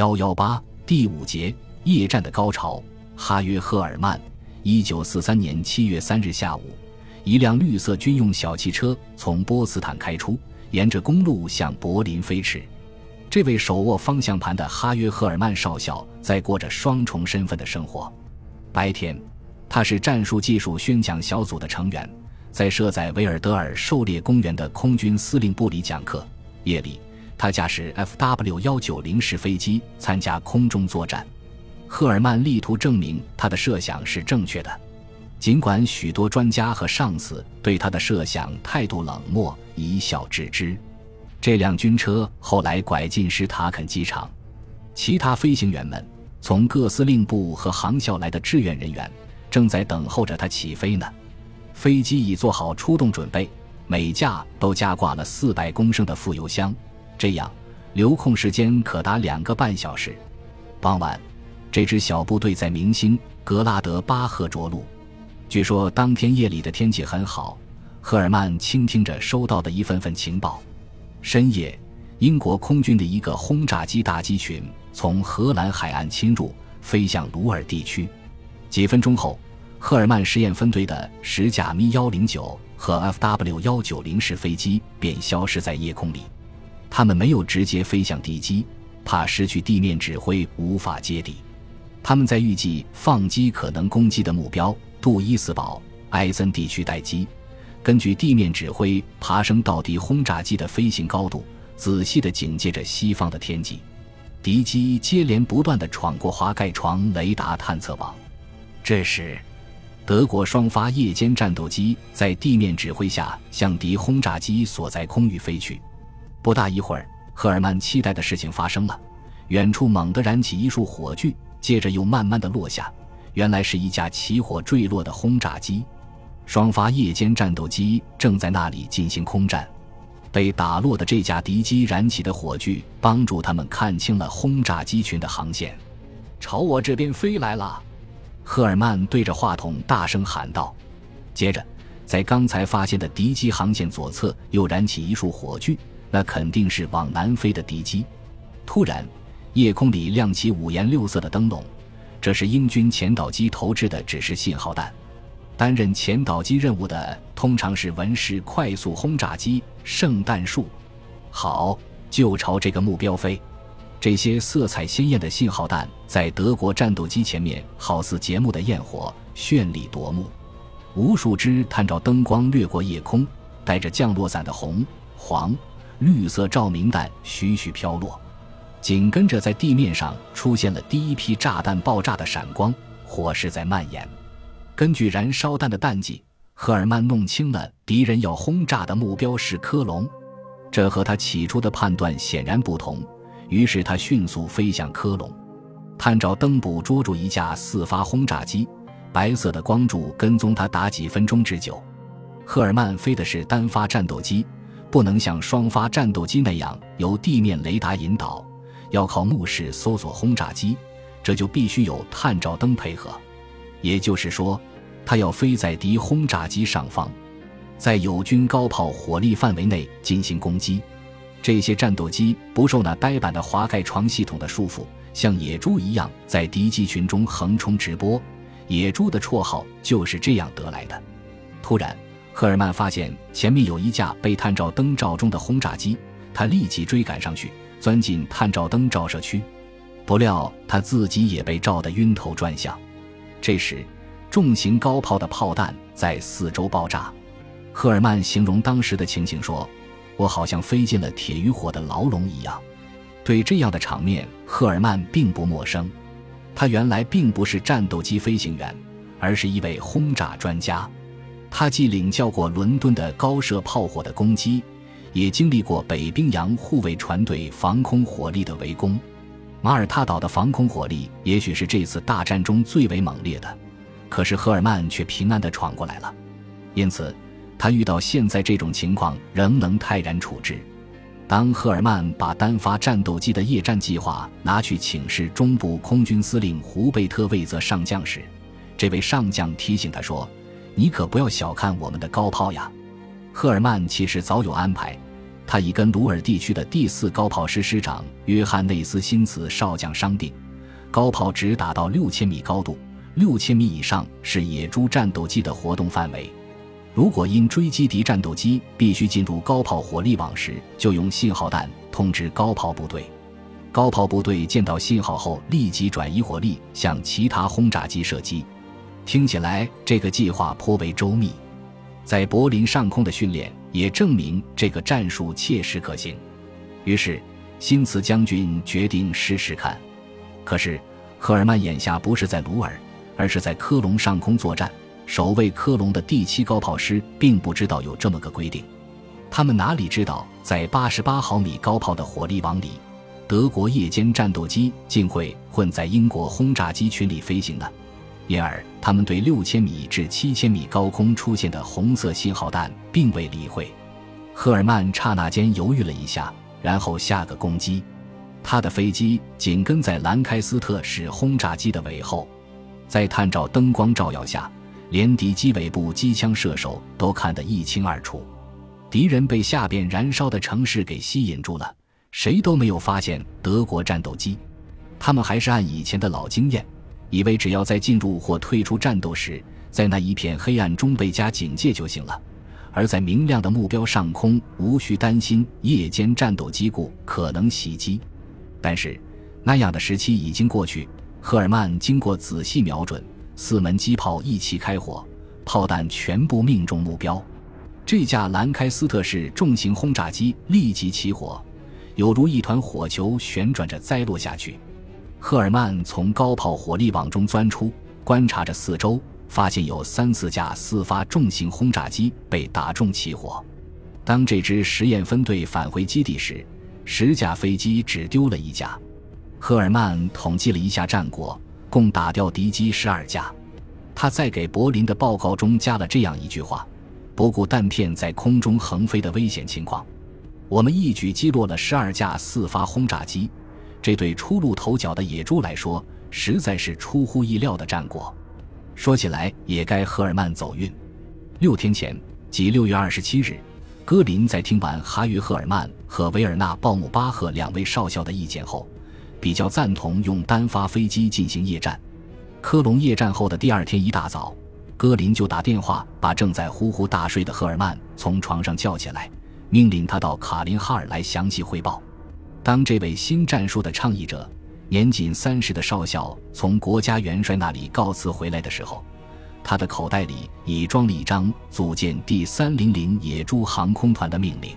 幺幺八第五节夜战的高潮。哈约·赫尔曼，一九四三年七月三日下午，一辆绿色军用小汽车从波茨坦开出，沿着公路向柏林飞驰。这位手握方向盘的哈约·赫尔曼少校在过着双重身份的生活。白天，他是战术技术宣讲小组的成员，在设在维尔德尔狩猎公园的空军司令部里讲课；夜里，他驾驶 Fw 幺九零式飞机参加空中作战。赫尔曼力图证明他的设想是正确的，尽管许多专家和上司对他的设想态度冷漠，一笑置之。这辆军车后来拐进施塔肯机场，其他飞行员们从各司令部和航校来的志愿人员正在等候着它起飞呢。飞机已做好出动准备，每架都加挂了四百公升的副油箱，这样留空时间可达两个半小时。傍晚，这支小部队在明星格拉德巴赫着陆。据说当天夜里的天气很好。赫尔曼倾听着收到的一份份情报。深夜，英国空军的一个轰炸机大机群从荷兰海岸侵入，飞向鲁尔地区。几分钟后，赫尔曼实验分队的十架咪幺零九和 Fw 幺九零式飞机便消失在夜空里。他们没有直接飞向敌机，怕失去地面指挥无法接敌。他们在预计放机可能攻击的目标杜伊斯堡、埃森地区待机。根据地面指挥爬升到敌轰炸机的飞行高度，仔细地警戒着西方的天际。敌机接连不断地闯过滑盖床雷达探测网。这时，德国双发夜间战斗机在地面指挥下向敌轰炸机所在空域飞去。不大一会儿，赫尔曼期待的事情发生了：远处猛地燃起一束火炬，接着又慢慢地落下。原来是一架起火坠落的轰炸机。双发夜间战斗机正在那里进行空战，被打落的这架敌机燃起的火炬帮助他们看清了轰炸机群的航线，朝我这边飞来了。赫尔曼对着话筒大声喊道。接着，在刚才发现的敌机航线左侧又燃起一束火炬，那肯定是往南飞的敌机。突然，夜空里亮起五颜六色的灯笼，这是英军前导机投掷的指示信号弹。担任前导机任务的通常是文氏快速轰炸机“圣诞树”。好，就朝这个目标飞。这些色彩鲜艳的信号弹在德国战斗机前面，好似节目的焰火，绚丽夺目。无数只探照灯光掠过夜空，带着降落伞的红、黄、绿色照明弹徐徐飘落。紧跟着，在地面上出现了第一批炸弹爆炸的闪光，火势在蔓延。根据燃烧弹的弹迹，赫尔曼弄清了敌人要轰炸的目标是科隆，这和他起初的判断显然不同。于是他迅速飞向科隆，探照灯捕捉住一架四发轰炸机，白色的光柱跟踪他达几分钟之久。赫尔曼飞的是单发战斗机，不能像双发战斗机那样由地面雷达引导，要靠目视搜索轰炸机，这就必须有探照灯配合。也就是说。它要飞在敌轰炸机上方，在友军高炮火力范围内进行攻击。这些战斗机不受那呆板的滑盖床系统的束缚，像野猪一样在敌机群中横冲直播。野猪的绰号就是这样得来的。突然，赫尔曼发现前面有一架被探照灯照中的轰炸机，他立即追赶上去，钻进探照灯照射区。不料他自己也被照得晕头转向。这时。重型高炮的炮弹在四周爆炸，赫尔曼形容当时的情形说：“我好像飞进了铁与火的牢笼一样。”对这样的场面，赫尔曼并不陌生。他原来并不是战斗机飞行员，而是一位轰炸专家。他既领教过伦敦的高射炮火的攻击，也经历过北冰洋护卫船队防空火力的围攻。马耳他岛的防空火力也许是这次大战中最为猛烈的。可是赫尔曼却平安地闯过来了，因此他遇到现在这种情况仍能泰然处之。当赫尔曼把单发战斗机的夜战计划拿去请示中部空军司令胡贝特魏泽上将时，这位上将提醒他说：“你可不要小看我们的高炮呀。”赫尔曼其实早有安排，他已跟鲁尔地区的第四高炮师师长约翰内斯辛茨少将商定，高炮只打到六千米高度，六千米以上是野猪战斗机的活动范围。如果因追击敌战斗机必须进入高炮火力网时，就用信号弹通知高炮部队。高炮部队见到信号后，立即转移火力向其他轰炸机射击。听起来这个计划颇为周密。在柏林上空的训练也证明这个战术切实可行，于是辛茨将军决定试试看。可是赫尔曼眼下不是在鲁尔，而是在科隆上空作战。守卫科隆的第七高炮师并不知道有这么个规定，他们哪里知道，在八十八毫米高炮的火力网里，德国夜间战斗机竟会混在英国轰炸机群里飞行呢？因而，他们对六千米至七千米高空出现的红色信号弹并未理会。赫尔曼刹那间犹豫了一下，然后下个攻击。他的飞机紧跟在兰开斯特式轰炸机的尾后，在探照灯光照耀下，连敌机尾部机枪射手都看得一清二楚。敌人被下边燃烧的城市给吸引住了，谁都没有发现德国战斗机。他们还是按以前的老经验。以为只要在进入或退出战斗时，在那一片黑暗中倍加警戒就行了，而在明亮的目标上空无需担心夜间战斗机故可能袭击。但是，那样的时期已经过去。赫尔曼经过仔细瞄准，四门机炮一齐开火，炮弹全部命中目标。这架兰开斯特式重型轰炸机立即起火，犹如一团火球旋转着栽落下去。赫尔曼从高炮火力网中钻出，观察着四周，发现有三四架四发重型轰炸机被打中起火。当这支实验分队返回基地时，十架飞机只丢了一架。赫尔曼统计了一下战果，共打掉敌机十二架。他在给柏林的报告中加了这样一句话：“不顾弹片在空中横飞的危险情况，我们一举击落了十二架四发轰炸机。”这对初露头角的野猪来说，实在是出乎意料的战果。说起来，也该赫尔曼走运。六天前，即六月二十七日，戈林在听完哈约·赫尔曼和维尔纳·鲍姆巴赫两位少校的意见后，比较赞同用单发飞机进行夜战。科隆夜战后的第二天一大早，戈林就打电话把正在呼呼大睡的赫尔曼从床上叫起来，命令他到卡林哈尔来详细汇报。当这位新战术的倡议者年仅三十的少校从国家元帅那里告辞回来的时候，他的口袋里已装了一张组建第三零零野猪航空团的命令。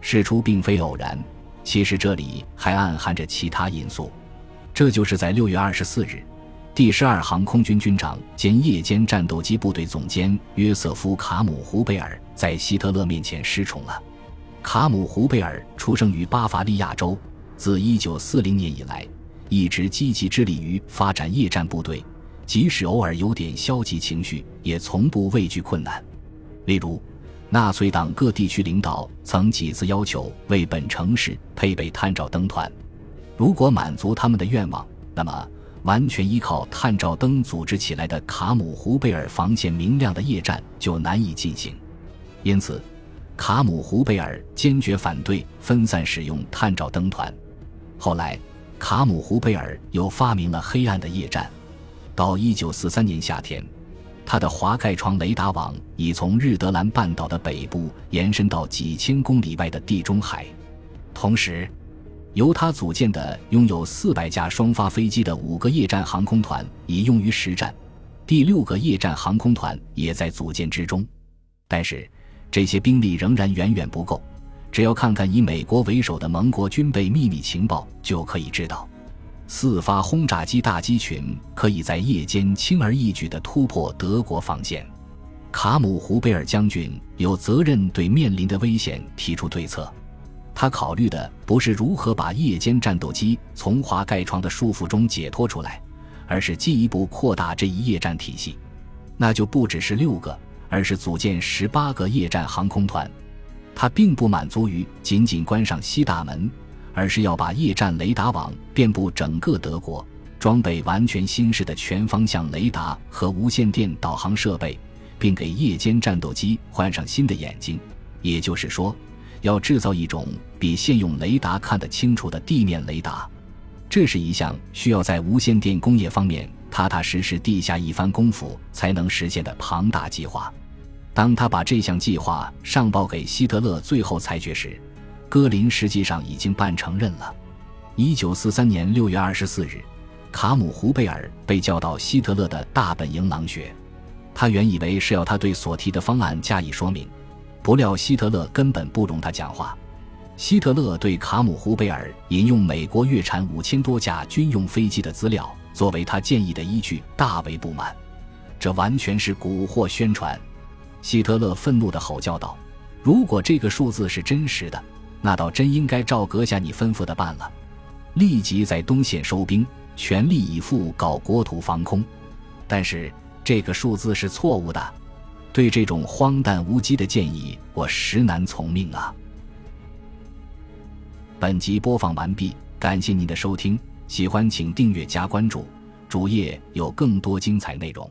事出并非偶然，其实这里还暗含着其他因素。这就是在六月二十四日，第十二航空军军长兼夜间战斗机部队总监约瑟夫·卡姆胡贝尔在希特勒面前失宠了。卡姆胡贝尔出生于巴伐利亚州，自1940年以来，一直积极致力于发展夜战部队，即使偶尔有点消极情绪，也从不畏惧困难。例如，纳粹党各地区领导曾几次要求为本城市配备探照灯团，如果满足他们的愿望，那么完全依靠探照灯组织起来的卡姆胡贝尔防线明亮的夜战就难以进行。因此。卡姆胡贝尔坚决反对分散使用探照灯团。后来，卡姆胡贝尔又发明了黑暗的夜战。到1943年夏天，他的滑盖窗雷达网已从日德兰半岛的北部延伸到几千公里外的地中海。同时，由他组建的拥有400架双发飞机的五个夜战航空团已用于实战，第六个夜战航空团也在组建之中。但是，这些兵力仍然远远不够，只要看看以美国为首的盟国军备秘密情报，就可以知道，四发轰炸机大机群可以在夜间轻而易举地突破德国防线。卡姆胡贝尔将军有责任对面临的危险提出对策。他考虑的不是如何把夜间战斗机从滑盖床的束缚中解脱出来，而是进一步扩大这一夜战体系，那就不只是六个。而是组建十八个夜战航空团，他并不满足于仅仅关上西大门，而是要把夜战雷达网遍布整个德国，装备完全新式的全方向雷达和无线电导航设备，并给夜间战斗机换上新的眼睛。也就是说，要制造一种比现用雷达看得清楚的地面雷达。这是一项需要在无线电工业方面踏踏实实地下一番功夫才能实现的庞大计划。当他把这项计划上报给希特勒最后裁决时，戈林实际上已经办承认了。一九四三年六月二十四日，卡姆胡贝尔被叫到希特勒的大本营狼穴。他原以为是要他对所提的方案加以说明，不料希特勒根本不容他讲话。希特勒对卡姆胡贝尔引用美国月产五千多架军用飞机的资料作为他建议的依据，大为不满。这完全是蛊惑宣传！希特勒愤怒地吼叫道：“如果这个数字是真实的，那倒真应该照阁下你吩咐的办了，立即在东线收兵，全力以赴搞国土防空。但是这个数字是错误的，对这种荒诞无稽的建议，我实难从命啊！”本集播放完毕，感谢您的收听，喜欢请订阅加关注，主页有更多精彩内容。